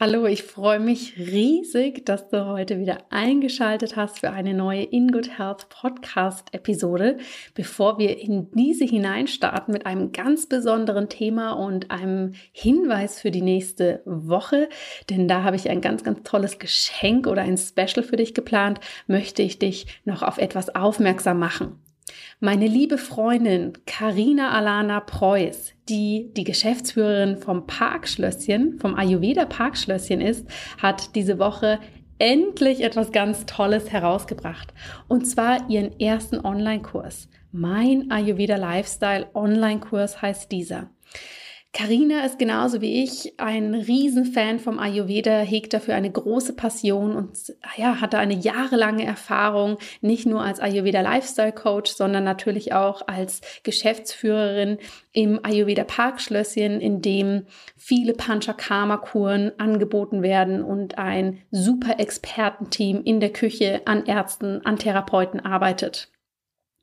Hallo, ich freue mich riesig, dass du heute wieder eingeschaltet hast für eine neue In Good Health Podcast Episode. Bevor wir in diese hineinstarten mit einem ganz besonderen Thema und einem Hinweis für die nächste Woche, denn da habe ich ein ganz, ganz tolles Geschenk oder ein Special für dich geplant, möchte ich dich noch auf etwas aufmerksam machen. Meine liebe Freundin Karina Alana Preuß, die die Geschäftsführerin vom Parkschlösschen, vom Ayurveda Parkschlösschen ist, hat diese Woche endlich etwas ganz Tolles herausgebracht. Und zwar ihren ersten Online-Kurs. Mein Ayurveda Lifestyle Online-Kurs heißt dieser. Karina ist genauso wie ich ein Riesenfan vom Ayurveda, hegt dafür eine große Passion und ja, hatte eine jahrelange Erfahrung, nicht nur als Ayurveda Lifestyle Coach, sondern natürlich auch als Geschäftsführerin im Ayurveda Parkschlösschen, in dem viele Panchakarma-Kuren angeboten werden und ein super Expertenteam in der Küche an Ärzten, an Therapeuten arbeitet.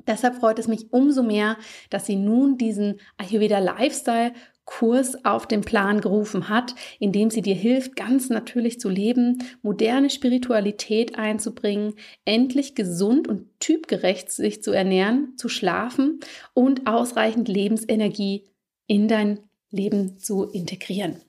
Deshalb freut es mich umso mehr, dass sie nun diesen Ayurveda Lifestyle Kurs auf den Plan gerufen hat, indem sie dir hilft, ganz natürlich zu leben, moderne Spiritualität einzubringen, endlich gesund und typgerecht sich zu ernähren, zu schlafen und ausreichend Lebensenergie in dein Leben zu integrieren.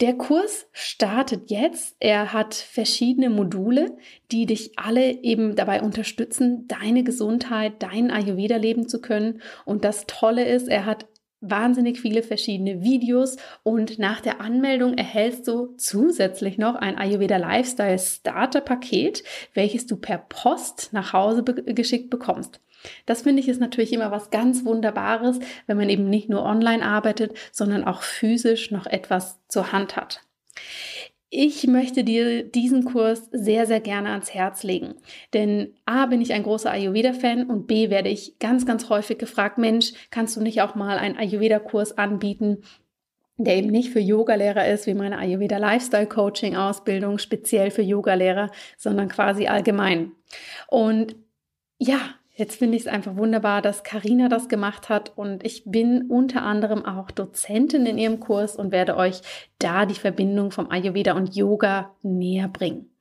Der Kurs startet jetzt. Er hat verschiedene Module, die dich alle eben dabei unterstützen, deine Gesundheit, dein Ayurveda leben zu können. Und das Tolle ist, er hat wahnsinnig viele verschiedene Videos und nach der Anmeldung erhältst du zusätzlich noch ein Ayurveda Lifestyle Starter Paket, welches du per Post nach Hause be geschickt bekommst. Das finde ich ist natürlich immer was ganz Wunderbares, wenn man eben nicht nur online arbeitet, sondern auch physisch noch etwas zur Hand hat. Ich möchte dir diesen Kurs sehr, sehr gerne ans Herz legen. Denn A, bin ich ein großer Ayurveda-Fan und B, werde ich ganz, ganz häufig gefragt, Mensch, kannst du nicht auch mal einen Ayurveda-Kurs anbieten, der eben nicht für Yogalehrer ist, wie meine Ayurveda Lifestyle Coaching Ausbildung, speziell für Yogalehrer, sondern quasi allgemein. Und ja, Jetzt finde ich es einfach wunderbar, dass Karina das gemacht hat und ich bin unter anderem auch Dozentin in ihrem Kurs und werde euch da die Verbindung vom Ayurveda und Yoga näher bringen.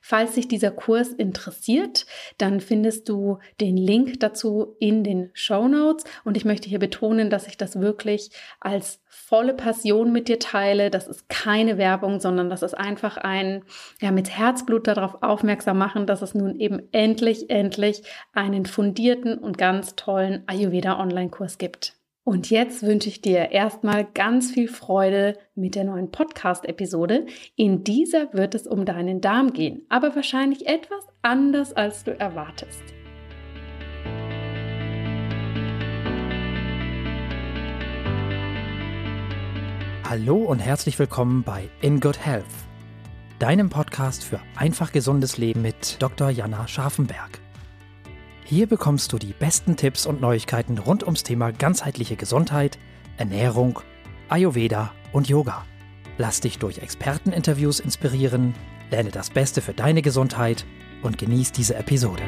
Falls sich dieser Kurs interessiert, dann findest du den Link dazu in den Show Notes. Und ich möchte hier betonen, dass ich das wirklich als volle Passion mit dir teile. Das ist keine Werbung, sondern das ist einfach ein, ja, mit Herzblut darauf aufmerksam machen, dass es nun eben endlich, endlich einen fundierten und ganz tollen Ayurveda Online-Kurs gibt. Und jetzt wünsche ich dir erstmal ganz viel Freude mit der neuen Podcast-Episode. In dieser wird es um deinen Darm gehen, aber wahrscheinlich etwas anders, als du erwartest. Hallo und herzlich willkommen bei In Good Health, deinem Podcast für einfach gesundes Leben mit Dr. Jana Scharfenberg. Hier bekommst du die besten Tipps und Neuigkeiten rund ums Thema ganzheitliche Gesundheit, Ernährung, Ayurveda und Yoga. Lass dich durch Experteninterviews inspirieren, lerne das Beste für deine Gesundheit und genieß diese Episode.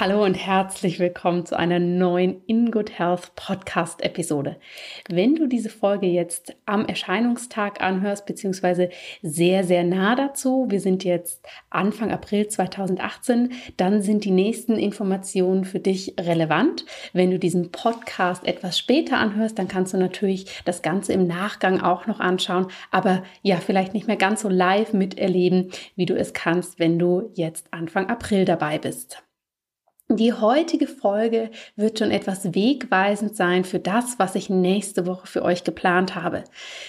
Hallo und herzlich willkommen zu einer neuen In Good Health Podcast Episode. Wenn du diese Folge jetzt am Erscheinungstag anhörst, beziehungsweise sehr, sehr nah dazu, wir sind jetzt Anfang April 2018, dann sind die nächsten Informationen für dich relevant. Wenn du diesen Podcast etwas später anhörst, dann kannst du natürlich das Ganze im Nachgang auch noch anschauen, aber ja, vielleicht nicht mehr ganz so live miterleben, wie du es kannst, wenn du jetzt Anfang April dabei bist. Die heutige Folge wird schon etwas wegweisend sein für das, was ich nächste Woche für euch geplant habe.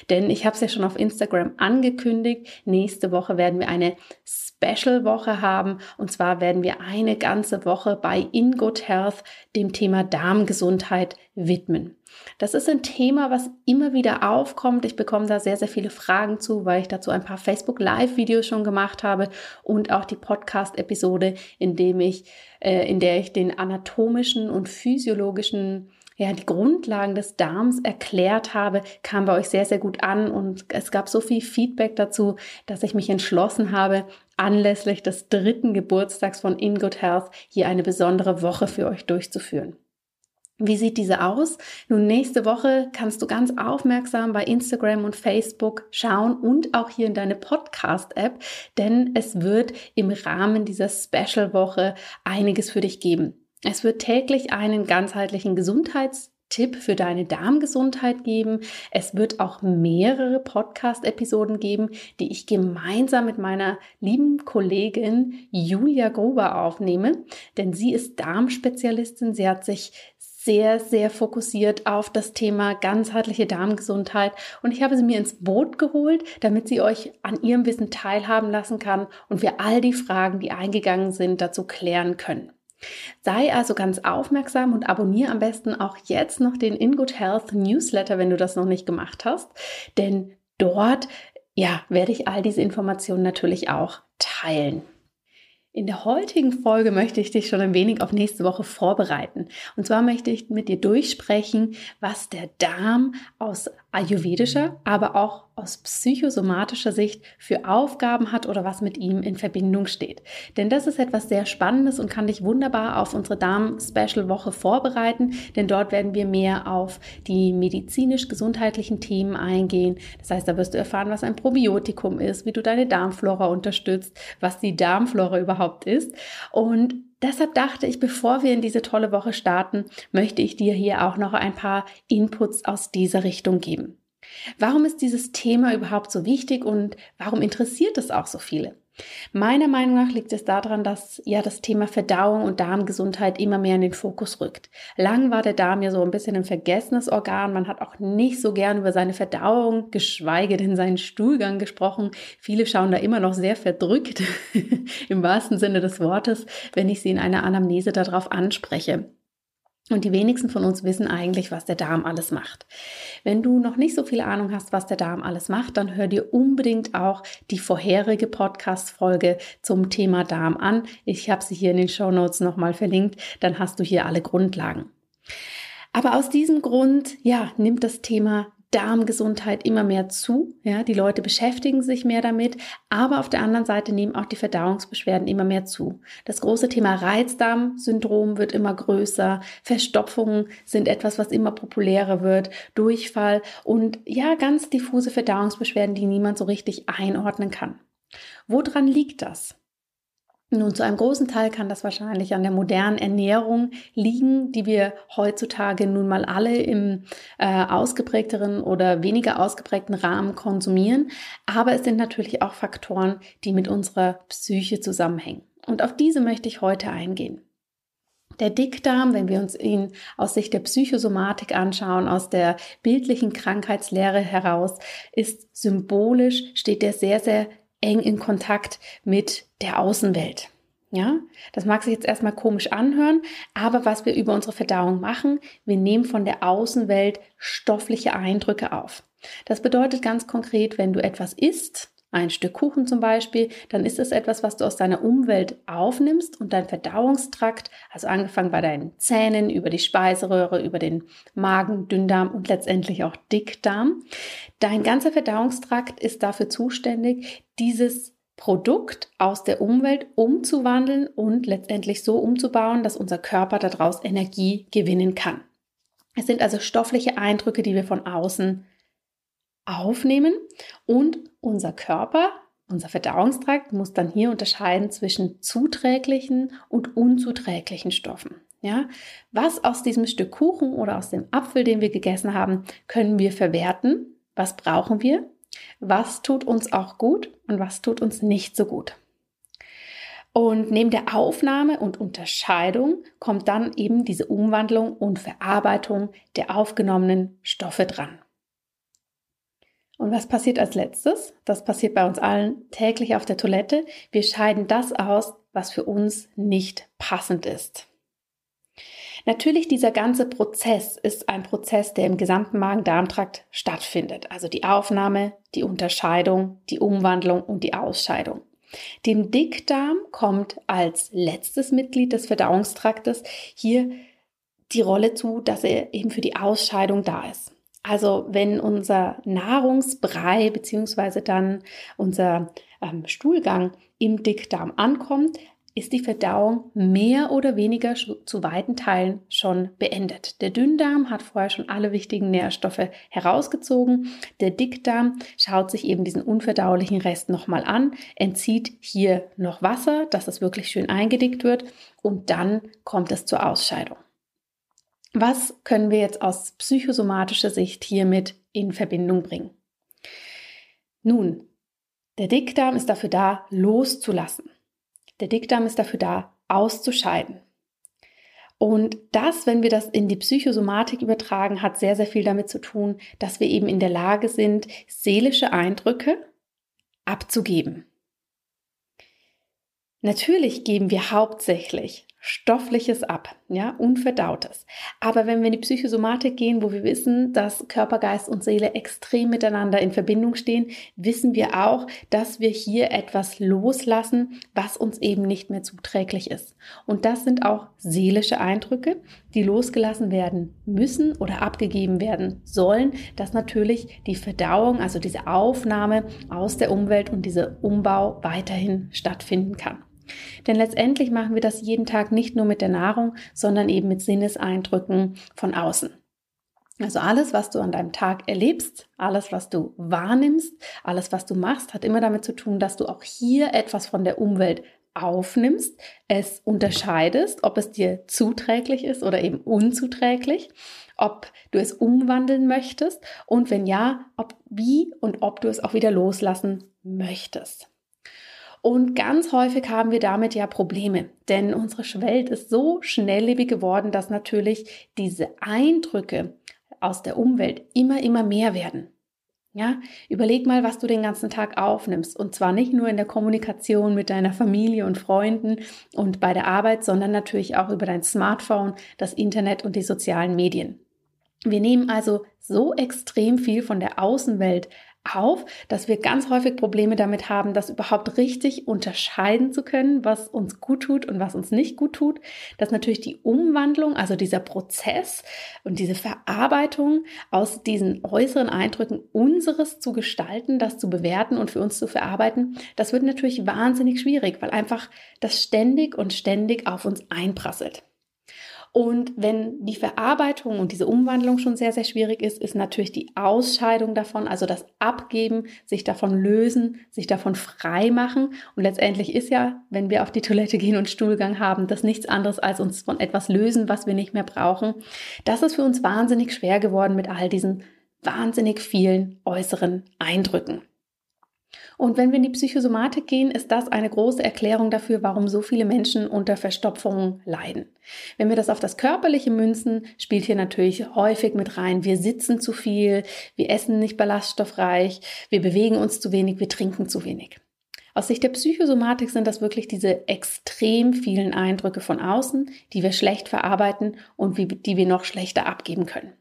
Denn ich habe es ja schon auf Instagram angekündigt. Nächste Woche werden wir eine Special-Woche haben. Und zwar werden wir eine ganze Woche bei In Good Health dem Thema Darmgesundheit widmen. Das ist ein Thema, was immer wieder aufkommt. Ich bekomme da sehr, sehr viele Fragen zu, weil ich dazu ein paar Facebook Live-Videos schon gemacht habe und auch die Podcast-Episode, in äh, in der ich den anatomischen und physiologischen ja, die Grundlagen des Darms erklärt habe, kam bei euch sehr, sehr gut an und es gab so viel Feedback dazu, dass ich mich entschlossen habe, anlässlich des dritten Geburtstags von In Good Health hier eine besondere Woche für euch durchzuführen. Wie sieht diese aus? Nun, nächste Woche kannst du ganz aufmerksam bei Instagram und Facebook schauen und auch hier in deine Podcast-App, denn es wird im Rahmen dieser Special-Woche einiges für dich geben. Es wird täglich einen ganzheitlichen Gesundheits- Tipp für deine Darmgesundheit geben. Es wird auch mehrere Podcast-Episoden geben, die ich gemeinsam mit meiner lieben Kollegin Julia Gruber aufnehme, denn sie ist Darmspezialistin. Sie hat sich sehr, sehr fokussiert auf das Thema ganzheitliche Darmgesundheit und ich habe sie mir ins Boot geholt, damit sie euch an ihrem Wissen teilhaben lassen kann und wir all die Fragen, die eingegangen sind, dazu klären können. Sei also ganz aufmerksam und abonniere am besten auch jetzt noch den In Good Health Newsletter, wenn du das noch nicht gemacht hast, denn dort ja, werde ich all diese Informationen natürlich auch teilen. In der heutigen Folge möchte ich dich schon ein wenig auf nächste Woche vorbereiten. Und zwar möchte ich mit dir durchsprechen, was der Darm aus ayurvedischer, aber auch aus psychosomatischer Sicht für Aufgaben hat oder was mit ihm in Verbindung steht. Denn das ist etwas sehr Spannendes und kann dich wunderbar auf unsere Darm-Special-Woche vorbereiten, denn dort werden wir mehr auf die medizinisch-gesundheitlichen Themen eingehen. Das heißt, da wirst du erfahren, was ein Probiotikum ist, wie du deine Darmflora unterstützt, was die Darmflora überhaupt ist und Deshalb dachte ich, bevor wir in diese tolle Woche starten, möchte ich dir hier auch noch ein paar Inputs aus dieser Richtung geben. Warum ist dieses Thema überhaupt so wichtig und warum interessiert es auch so viele? Meiner Meinung nach liegt es daran, dass ja das Thema Verdauung und Darmgesundheit immer mehr in den Fokus rückt. Lang war der Darm ja so ein bisschen ein vergessenes Organ. Man hat auch nicht so gern über seine Verdauung, geschweige denn seinen Stuhlgang gesprochen. Viele schauen da immer noch sehr verdrückt, im wahrsten Sinne des Wortes, wenn ich sie in einer Anamnese darauf anspreche. Und die wenigsten von uns wissen eigentlich, was der Darm alles macht. Wenn du noch nicht so viel Ahnung hast, was der Darm alles macht, dann hör dir unbedingt auch die vorherige Podcast-Folge zum Thema Darm an. Ich habe sie hier in den Show Notes nochmal verlinkt. Dann hast du hier alle Grundlagen. Aber aus diesem Grund, ja, nimmt das Thema Darmgesundheit immer mehr zu. Ja, die Leute beschäftigen sich mehr damit, aber auf der anderen Seite nehmen auch die Verdauungsbeschwerden immer mehr zu. Das große Thema Reizdarmsyndrom wird immer größer, Verstopfungen sind etwas, was immer populärer wird, Durchfall und ja, ganz diffuse Verdauungsbeschwerden, die niemand so richtig einordnen kann. Woran liegt das? Nun, zu einem großen Teil kann das wahrscheinlich an der modernen Ernährung liegen, die wir heutzutage nun mal alle im äh, ausgeprägteren oder weniger ausgeprägten Rahmen konsumieren. Aber es sind natürlich auch Faktoren, die mit unserer Psyche zusammenhängen. Und auf diese möchte ich heute eingehen. Der Dickdarm, wenn wir uns ihn aus Sicht der Psychosomatik anschauen, aus der bildlichen Krankheitslehre heraus, ist symbolisch, steht er sehr, sehr eng in Kontakt mit der Außenwelt. Ja, das mag sich jetzt erstmal komisch anhören, aber was wir über unsere Verdauung machen, wir nehmen von der Außenwelt stoffliche Eindrücke auf. Das bedeutet ganz konkret, wenn du etwas isst, ein Stück Kuchen zum Beispiel, dann ist es etwas, was du aus deiner Umwelt aufnimmst und dein Verdauungstrakt, also angefangen bei deinen Zähnen, über die Speiseröhre, über den Magen, Dünndarm und letztendlich auch Dickdarm. Dein ganzer Verdauungstrakt ist dafür zuständig, dieses Produkt aus der Umwelt umzuwandeln und letztendlich so umzubauen, dass unser Körper daraus Energie gewinnen kann. Es sind also stoffliche Eindrücke, die wir von außen aufnehmen und unser Körper, unser Verdauungstrakt muss dann hier unterscheiden zwischen zuträglichen und unzuträglichen Stoffen. Ja, was aus diesem Stück Kuchen oder aus dem Apfel, den wir gegessen haben, können wir verwerten? Was brauchen wir? Was tut uns auch gut und was tut uns nicht so gut? Und neben der Aufnahme und Unterscheidung kommt dann eben diese Umwandlung und Verarbeitung der aufgenommenen Stoffe dran. Und was passiert als letztes? Das passiert bei uns allen täglich auf der Toilette. Wir scheiden das aus, was für uns nicht passend ist. Natürlich, dieser ganze Prozess ist ein Prozess, der im gesamten Magen-Darm-Trakt stattfindet. Also die Aufnahme, die Unterscheidung, die Umwandlung und die Ausscheidung. Dem Dickdarm kommt als letztes Mitglied des Verdauungstraktes hier die Rolle zu, dass er eben für die Ausscheidung da ist. Also wenn unser Nahrungsbrei beziehungsweise dann unser ähm, Stuhlgang im Dickdarm ankommt, ist die Verdauung mehr oder weniger zu weiten Teilen schon beendet. Der Dünndarm hat vorher schon alle wichtigen Nährstoffe herausgezogen. Der Dickdarm schaut sich eben diesen unverdaulichen Rest nochmal an, entzieht hier noch Wasser, dass es wirklich schön eingedickt wird und dann kommt es zur Ausscheidung. Was können wir jetzt aus psychosomatischer Sicht hiermit in Verbindung bringen? Nun, der Dickdarm ist dafür da, loszulassen. Der Dickdarm ist dafür da, auszuscheiden. Und das, wenn wir das in die Psychosomatik übertragen, hat sehr, sehr viel damit zu tun, dass wir eben in der Lage sind, seelische Eindrücke abzugeben. Natürlich geben wir hauptsächlich Stoffliches ab, ja, Unverdautes. Aber wenn wir in die Psychosomatik gehen, wo wir wissen, dass Körper, Geist und Seele extrem miteinander in Verbindung stehen, wissen wir auch, dass wir hier etwas loslassen, was uns eben nicht mehr zuträglich ist. Und das sind auch seelische Eindrücke, die losgelassen werden müssen oder abgegeben werden sollen, dass natürlich die Verdauung, also diese Aufnahme aus der Umwelt und dieser Umbau weiterhin stattfinden kann. Denn letztendlich machen wir das jeden Tag nicht nur mit der Nahrung, sondern eben mit Sinneseindrücken von außen. Also alles, was du an deinem Tag erlebst, alles, was du wahrnimmst, alles, was du machst, hat immer damit zu tun, dass du auch hier etwas von der Umwelt aufnimmst, es unterscheidest, ob es dir zuträglich ist oder eben unzuträglich, ob du es umwandeln möchtest und wenn ja, ob wie und ob du es auch wieder loslassen möchtest. Und ganz häufig haben wir damit ja Probleme, denn unsere Welt ist so schnelllebig geworden, dass natürlich diese Eindrücke aus der Umwelt immer, immer mehr werden. Ja, überleg mal, was du den ganzen Tag aufnimmst. Und zwar nicht nur in der Kommunikation mit deiner Familie und Freunden und bei der Arbeit, sondern natürlich auch über dein Smartphone, das Internet und die sozialen Medien. Wir nehmen also so extrem viel von der Außenwelt auf, dass wir ganz häufig Probleme damit haben, das überhaupt richtig unterscheiden zu können, was uns gut tut und was uns nicht gut tut. Dass natürlich die Umwandlung, also dieser Prozess und diese Verarbeitung aus diesen äußeren Eindrücken unseres zu gestalten, das zu bewerten und für uns zu verarbeiten, das wird natürlich wahnsinnig schwierig, weil einfach das ständig und ständig auf uns einprasselt. Und wenn die Verarbeitung und diese Umwandlung schon sehr, sehr schwierig ist, ist natürlich die Ausscheidung davon, also das Abgeben, sich davon lösen, sich davon frei machen. Und letztendlich ist ja, wenn wir auf die Toilette gehen und Stuhlgang haben, das nichts anderes als uns von etwas lösen, was wir nicht mehr brauchen. Das ist für uns wahnsinnig schwer geworden mit all diesen wahnsinnig vielen äußeren Eindrücken. Und wenn wir in die Psychosomatik gehen, ist das eine große Erklärung dafür, warum so viele Menschen unter Verstopfungen leiden. Wenn wir das auf das Körperliche münzen, spielt hier natürlich häufig mit rein, wir sitzen zu viel, wir essen nicht ballaststoffreich, wir bewegen uns zu wenig, wir trinken zu wenig. Aus Sicht der Psychosomatik sind das wirklich diese extrem vielen Eindrücke von außen, die wir schlecht verarbeiten und die wir noch schlechter abgeben können.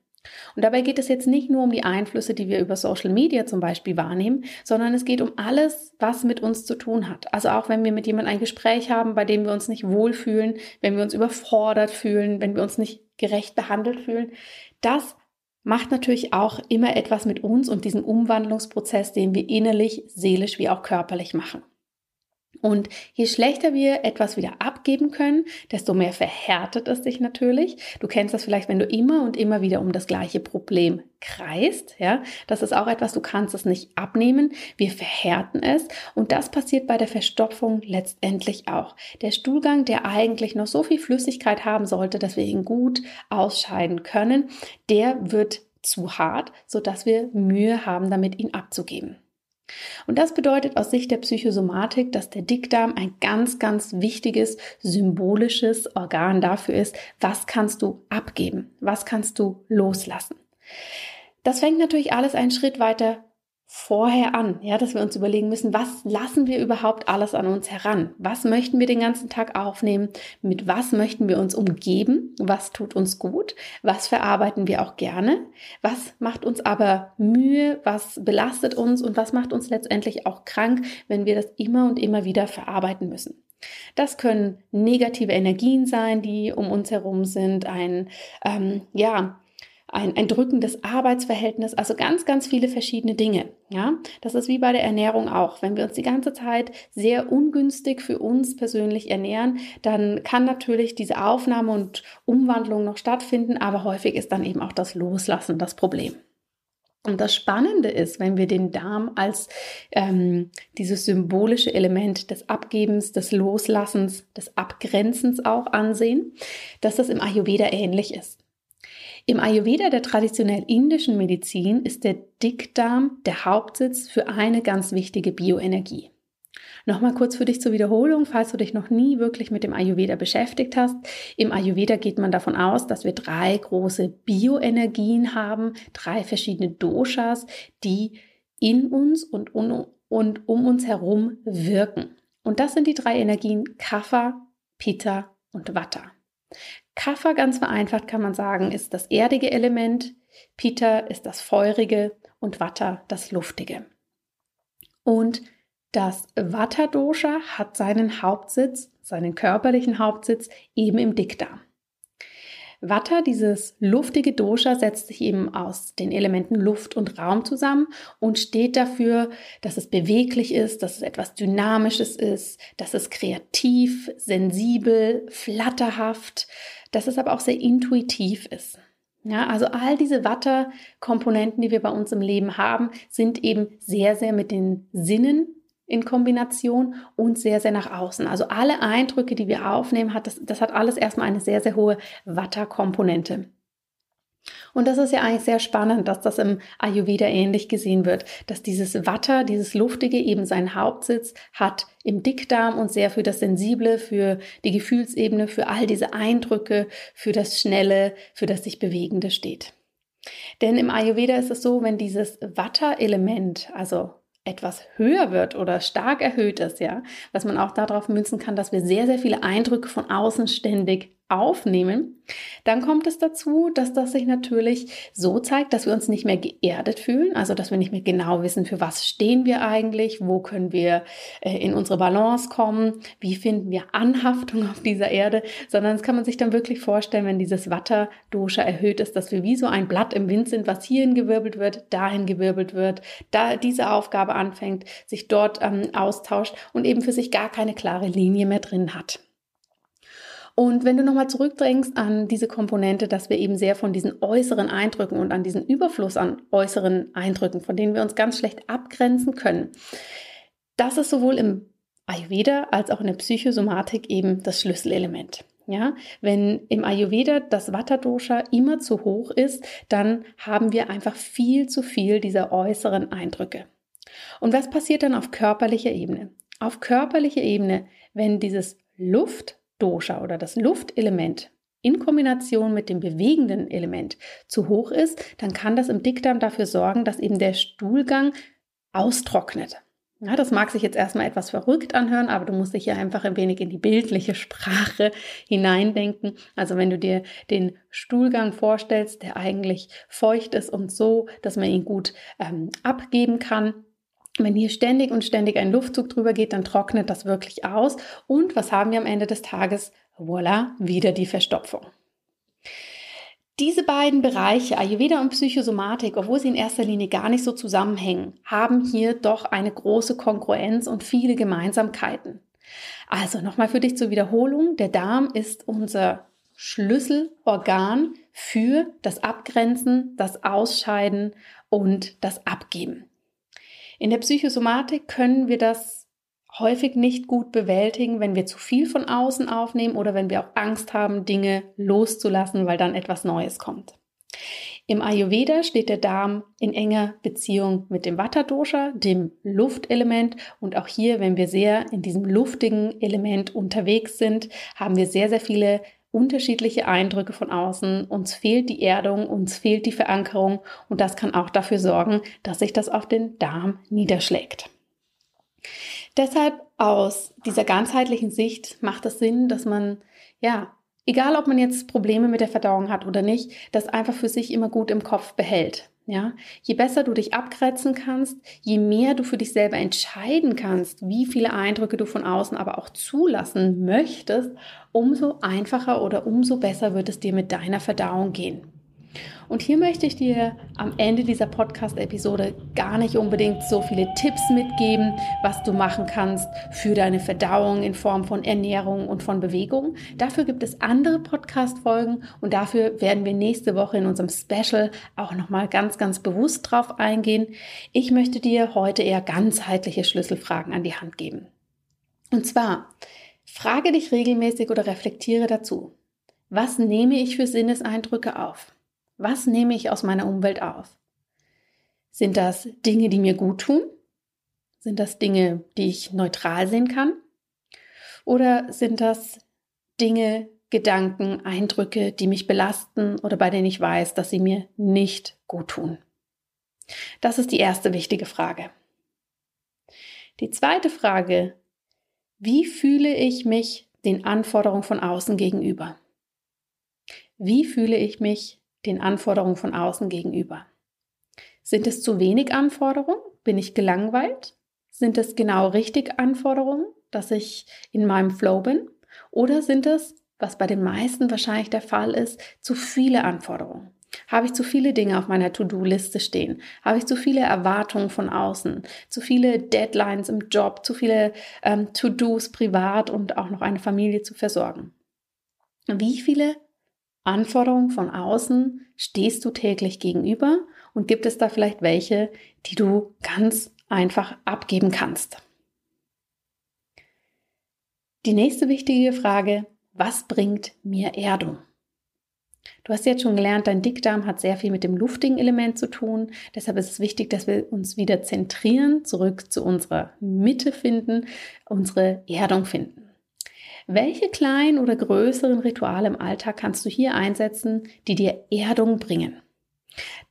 Und dabei geht es jetzt nicht nur um die Einflüsse, die wir über Social Media zum Beispiel wahrnehmen, sondern es geht um alles, was mit uns zu tun hat. Also auch wenn wir mit jemandem ein Gespräch haben, bei dem wir uns nicht wohlfühlen, wenn wir uns überfordert fühlen, wenn wir uns nicht gerecht behandelt fühlen, das macht natürlich auch immer etwas mit uns und diesem Umwandlungsprozess, den wir innerlich, seelisch wie auch körperlich machen. Und je schlechter wir etwas wieder abgeben können, desto mehr verhärtet es sich natürlich. Du kennst das vielleicht, wenn du immer und immer wieder um das gleiche Problem kreist, ja. Das ist auch etwas, du kannst es nicht abnehmen. Wir verhärten es. Und das passiert bei der Verstopfung letztendlich auch. Der Stuhlgang, der eigentlich noch so viel Flüssigkeit haben sollte, dass wir ihn gut ausscheiden können, der wird zu hart, sodass wir Mühe haben, damit ihn abzugeben. Und das bedeutet aus Sicht der Psychosomatik, dass der Dickdarm ein ganz, ganz wichtiges symbolisches Organ dafür ist, was kannst du abgeben, was kannst du loslassen. Das fängt natürlich alles einen Schritt weiter vorher an, ja, dass wir uns überlegen müssen, was lassen wir überhaupt alles an uns heran? Was möchten wir den ganzen Tag aufnehmen? Mit was möchten wir uns umgeben? Was tut uns gut? Was verarbeiten wir auch gerne? Was macht uns aber Mühe? Was belastet uns? Und was macht uns letztendlich auch krank, wenn wir das immer und immer wieder verarbeiten müssen? Das können negative Energien sein, die um uns herum sind, ein, ähm, ja, ein, ein drückendes Arbeitsverhältnis, also ganz, ganz viele verschiedene Dinge. Ja, das ist wie bei der Ernährung auch. Wenn wir uns die ganze Zeit sehr ungünstig für uns persönlich ernähren, dann kann natürlich diese Aufnahme und Umwandlung noch stattfinden, aber häufig ist dann eben auch das Loslassen das Problem. Und das Spannende ist, wenn wir den Darm als ähm, dieses symbolische Element des Abgebens, des Loslassens, des Abgrenzens auch ansehen, dass das im Ayurveda ähnlich ist. Im Ayurveda der traditionell indischen Medizin ist der Dickdarm der Hauptsitz für eine ganz wichtige Bioenergie. Nochmal kurz für dich zur Wiederholung, falls du dich noch nie wirklich mit dem Ayurveda beschäftigt hast. Im Ayurveda geht man davon aus, dass wir drei große Bioenergien haben, drei verschiedene Doshas, die in uns und, un und um uns herum wirken. Und das sind die drei Energien Kapha, Pitta und Vata. Kapha, ganz vereinfacht kann man sagen, ist das erdige Element, Pitta ist das feurige und Vata das luftige. Und das Vata-Dosha hat seinen Hauptsitz, seinen körperlichen Hauptsitz eben im Dickdarm. Vata, dieses luftige Dosha, setzt sich eben aus den Elementen Luft und Raum zusammen und steht dafür, dass es beweglich ist, dass es etwas Dynamisches ist, dass es kreativ, sensibel, flatterhaft, dass es aber auch sehr intuitiv ist. Ja, also all diese Watter-Komponenten, die wir bei uns im Leben haben, sind eben sehr, sehr mit den Sinnen in Kombination und sehr, sehr nach außen. Also alle Eindrücke, die wir aufnehmen, hat das, das hat alles erstmal eine sehr, sehr hohe Watter-Komponente. Und das ist ja eigentlich sehr spannend, dass das im Ayurveda ähnlich gesehen wird, dass dieses Watter, dieses Luftige eben seinen Hauptsitz hat im Dickdarm und sehr für das Sensible, für die Gefühlsebene, für all diese Eindrücke, für das Schnelle, für das sich Bewegende steht. Denn im Ayurveda ist es so, wenn dieses Watter-Element, also etwas höher wird oder stark erhöht ist, ja, was man auch darauf münzen kann, dass wir sehr, sehr viele Eindrücke von außen ständig aufnehmen, dann kommt es dazu, dass das sich natürlich so zeigt, dass wir uns nicht mehr geerdet fühlen, also dass wir nicht mehr genau wissen, für was stehen wir eigentlich, wo können wir äh, in unsere Balance kommen, wie finden wir Anhaftung auf dieser Erde, sondern das kann man sich dann wirklich vorstellen, wenn dieses Watter-Dosha erhöht ist, dass wir wie so ein Blatt im Wind sind, was hierhin gewirbelt wird, dahin gewirbelt wird, da diese Aufgabe anfängt, sich dort ähm, austauscht und eben für sich gar keine klare Linie mehr drin hat. Und wenn du nochmal zurückdrängst an diese Komponente, dass wir eben sehr von diesen äußeren Eindrücken und an diesen Überfluss an äußeren Eindrücken, von denen wir uns ganz schlecht abgrenzen können, das ist sowohl im Ayurveda als auch in der Psychosomatik eben das Schlüsselelement. Ja, wenn im Ayurveda das Vata-Dosha immer zu hoch ist, dann haben wir einfach viel zu viel dieser äußeren Eindrücke. Und was passiert dann auf körperlicher Ebene? Auf körperlicher Ebene, wenn dieses Luft Dosha oder das Luftelement in Kombination mit dem bewegenden Element zu hoch ist, dann kann das im Dickdarm dafür sorgen, dass eben der Stuhlgang austrocknet. Ja, das mag sich jetzt erstmal etwas verrückt anhören, aber du musst dich ja einfach ein wenig in die bildliche Sprache hineindenken. Also wenn du dir den Stuhlgang vorstellst, der eigentlich feucht ist und so, dass man ihn gut ähm, abgeben kann, wenn hier ständig und ständig ein Luftzug drüber geht, dann trocknet das wirklich aus. Und was haben wir am Ende des Tages? Voila, wieder die Verstopfung. Diese beiden Bereiche, Ayurveda und Psychosomatik, obwohl sie in erster Linie gar nicht so zusammenhängen, haben hier doch eine große Konkurrenz und viele Gemeinsamkeiten. Also nochmal für dich zur Wiederholung. Der Darm ist unser Schlüsselorgan für das Abgrenzen, das Ausscheiden und das Abgeben. In der Psychosomatik können wir das häufig nicht gut bewältigen, wenn wir zu viel von außen aufnehmen oder wenn wir auch Angst haben, Dinge loszulassen, weil dann etwas Neues kommt. Im Ayurveda steht der Darm in enger Beziehung mit dem Vata-Dosha, dem Luftelement. Und auch hier, wenn wir sehr in diesem luftigen Element unterwegs sind, haben wir sehr, sehr viele unterschiedliche Eindrücke von außen, uns fehlt die Erdung, uns fehlt die Verankerung und das kann auch dafür sorgen, dass sich das auf den Darm niederschlägt. Deshalb aus dieser ganzheitlichen Sicht macht es Sinn, dass man, ja, egal ob man jetzt Probleme mit der Verdauung hat oder nicht, das einfach für sich immer gut im Kopf behält. Ja, je besser du dich abgrenzen kannst, je mehr du für dich selber entscheiden kannst, wie viele Eindrücke du von außen aber auch zulassen möchtest, umso einfacher oder umso besser wird es dir mit deiner Verdauung gehen. Und hier möchte ich dir am Ende dieser Podcast-Episode gar nicht unbedingt so viele Tipps mitgeben, was du machen kannst für deine Verdauung in Form von Ernährung und von Bewegung. Dafür gibt es andere Podcast-Folgen und dafür werden wir nächste Woche in unserem Special auch nochmal ganz, ganz bewusst drauf eingehen. Ich möchte dir heute eher ganzheitliche Schlüsselfragen an die Hand geben. Und zwar, frage dich regelmäßig oder reflektiere dazu. Was nehme ich für Sinneseindrücke auf? Was nehme ich aus meiner Umwelt auf? Sind das Dinge, die mir gut tun? Sind das Dinge, die ich neutral sehen kann? Oder sind das Dinge, Gedanken, Eindrücke, die mich belasten oder bei denen ich weiß, dass sie mir nicht gut tun? Das ist die erste wichtige Frage. Die zweite Frage, wie fühle ich mich den Anforderungen von außen gegenüber? Wie fühle ich mich den Anforderungen von außen gegenüber. Sind es zu wenig Anforderungen? Bin ich gelangweilt? Sind es genau richtig Anforderungen, dass ich in meinem Flow bin? Oder sind es, was bei den meisten wahrscheinlich der Fall ist, zu viele Anforderungen? Habe ich zu viele Dinge auf meiner To-Do-Liste stehen? Habe ich zu viele Erwartungen von außen? Zu viele Deadlines im Job? Zu viele ähm, To-Dos privat und auch noch eine Familie zu versorgen? Wie viele Anforderungen von außen stehst du täglich gegenüber und gibt es da vielleicht welche, die du ganz einfach abgeben kannst? Die nächste wichtige Frage, was bringt mir Erdung? Du hast jetzt schon gelernt, dein Dickdarm hat sehr viel mit dem luftigen Element zu tun. Deshalb ist es wichtig, dass wir uns wieder zentrieren, zurück zu unserer Mitte finden, unsere Erdung finden. Welche kleinen oder größeren Rituale im Alltag kannst du hier einsetzen, die dir Erdung bringen?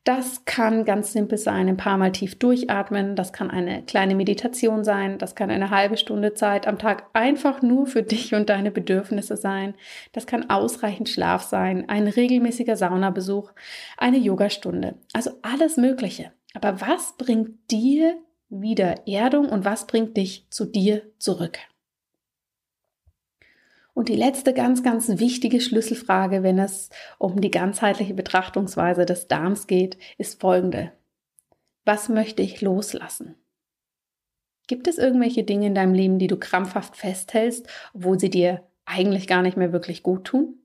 Das kann ganz simpel sein, ein paar Mal tief durchatmen, das kann eine kleine Meditation sein, das kann eine halbe Stunde Zeit am Tag einfach nur für dich und deine Bedürfnisse sein, das kann ausreichend Schlaf sein, ein regelmäßiger Saunabesuch, eine Yogastunde, also alles Mögliche. Aber was bringt dir wieder Erdung und was bringt dich zu dir zurück? Und die letzte ganz, ganz wichtige Schlüsselfrage, wenn es um die ganzheitliche Betrachtungsweise des Darms geht, ist folgende. Was möchte ich loslassen? Gibt es irgendwelche Dinge in deinem Leben, die du krampfhaft festhältst, obwohl sie dir eigentlich gar nicht mehr wirklich gut tun?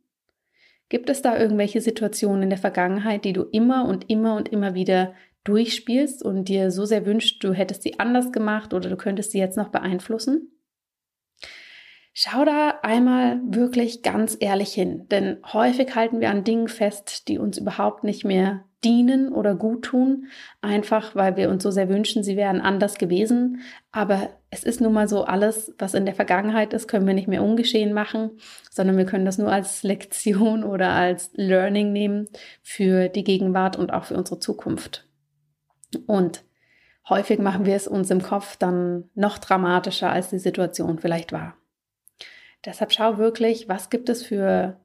Gibt es da irgendwelche Situationen in der Vergangenheit, die du immer und immer und immer wieder durchspielst und dir so sehr wünschst, du hättest sie anders gemacht oder du könntest sie jetzt noch beeinflussen? Schau da einmal wirklich ganz ehrlich hin, denn häufig halten wir an Dingen fest, die uns überhaupt nicht mehr dienen oder gut tun, einfach weil wir uns so sehr wünschen, sie wären anders gewesen. Aber es ist nun mal so, alles, was in der Vergangenheit ist, können wir nicht mehr ungeschehen machen, sondern wir können das nur als Lektion oder als Learning nehmen für die Gegenwart und auch für unsere Zukunft. Und häufig machen wir es uns im Kopf dann noch dramatischer, als die Situation vielleicht war. Deshalb schau wirklich, was gibt es für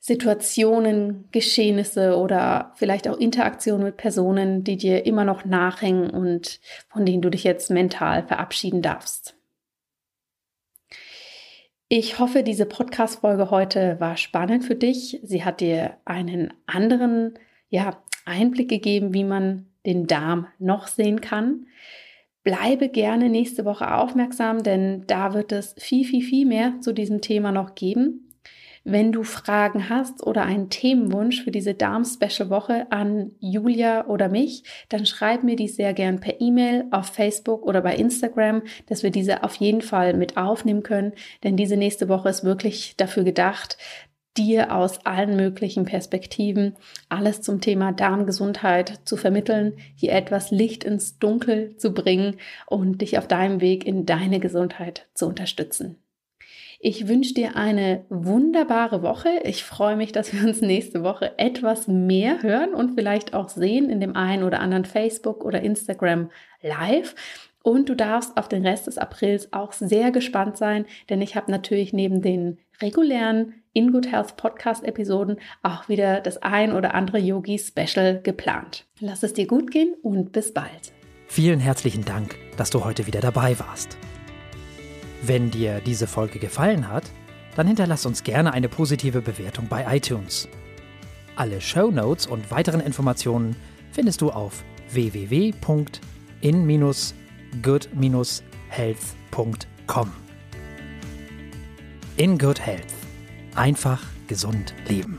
Situationen, Geschehnisse oder vielleicht auch Interaktionen mit Personen, die dir immer noch nachhängen und von denen du dich jetzt mental verabschieden darfst. Ich hoffe, diese Podcast-Folge heute war spannend für dich. Sie hat dir einen anderen ja, Einblick gegeben, wie man den Darm noch sehen kann. Bleibe gerne nächste Woche aufmerksam, denn da wird es viel, viel, viel mehr zu diesem Thema noch geben. Wenn du Fragen hast oder einen Themenwunsch für diese Darm-Special-Woche an Julia oder mich, dann schreib mir die sehr gern per E-Mail, auf Facebook oder bei Instagram, dass wir diese auf jeden Fall mit aufnehmen können. Denn diese nächste Woche ist wirklich dafür gedacht, dir aus allen möglichen Perspektiven alles zum Thema Darmgesundheit zu vermitteln, hier etwas Licht ins Dunkel zu bringen und dich auf deinem Weg in deine Gesundheit zu unterstützen. Ich wünsche dir eine wunderbare Woche. Ich freue mich, dass wir uns nächste Woche etwas mehr hören und vielleicht auch sehen in dem einen oder anderen Facebook oder Instagram Live. Und du darfst auf den Rest des Aprils auch sehr gespannt sein, denn ich habe natürlich neben den regulären In Good Health Podcast Episoden auch wieder das ein oder andere Yogi Special geplant. Lass es dir gut gehen und bis bald. Vielen herzlichen Dank, dass du heute wieder dabei warst. Wenn dir diese Folge gefallen hat, dann hinterlass uns gerne eine positive Bewertung bei iTunes. Alle Show Notes und weiteren Informationen findest du auf www.in-good-health.com. In Good Health. Einfach gesund leben.